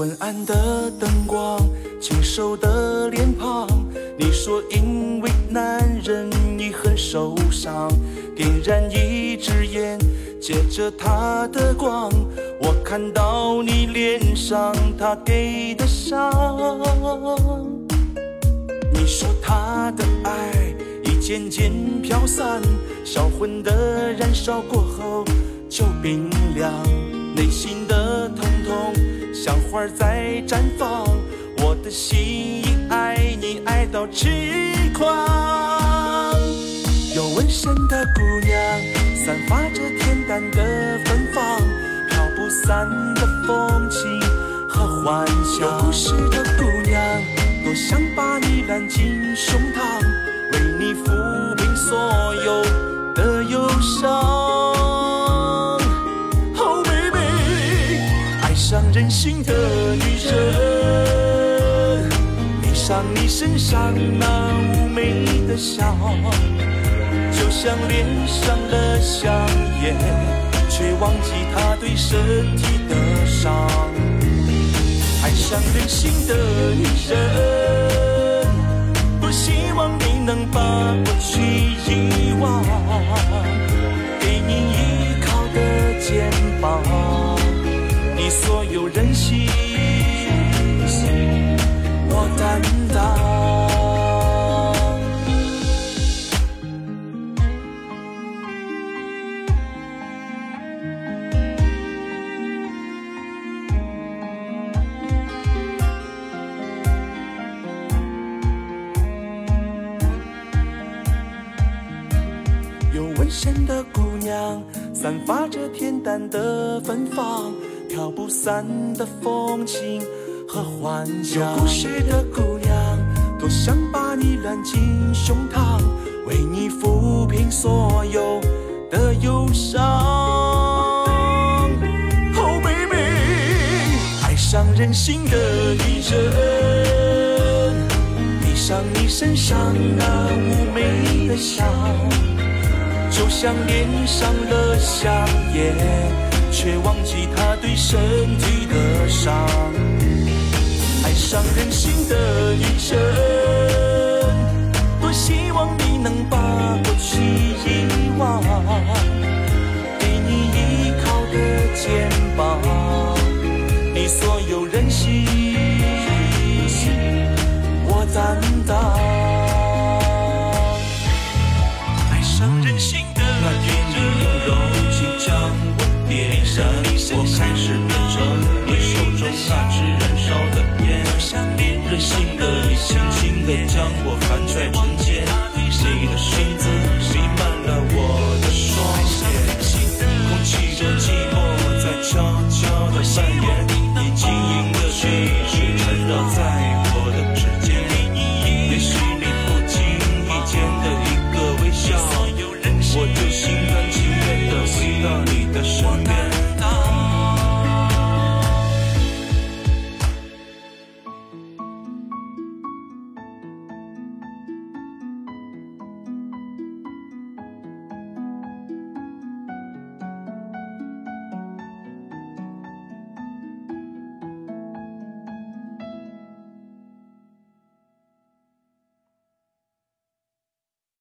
昏暗的灯光，清瘦的脸庞。你说因为男人你很受伤，点燃一支烟，借着他的光，我看到你脸上他给的伤。你说他的爱已渐渐飘散，销魂的燃烧过后就冰凉，内心像花在绽放，我的心已爱你爱到痴狂。有纹身的姑娘，散发着恬淡的芬芳，飘不散的风情和幻想。有故事的姑娘，多想把你揽进胸膛，爱上任性的女人，闭上你身上那妩媚的笑。就像脸上了香烟，却忘记他对身体的伤。爱上任性的女人，多希望你能把过去遗忘，有纹身的姑娘，散发着恬淡的芬芳，飘不散的风情和幻想。有故事的姑娘，多想把你揽进胸膛，为你抚平所有的忧伤。Oh baby，爱上任性的女人，闭上你身上那妩媚的笑。就像脸上了香烟，却忘记他对身体的伤。爱上任性的女人，多希望你能把过去遗忘，给你依靠的肩膀，你所有任性，消失在深夜里。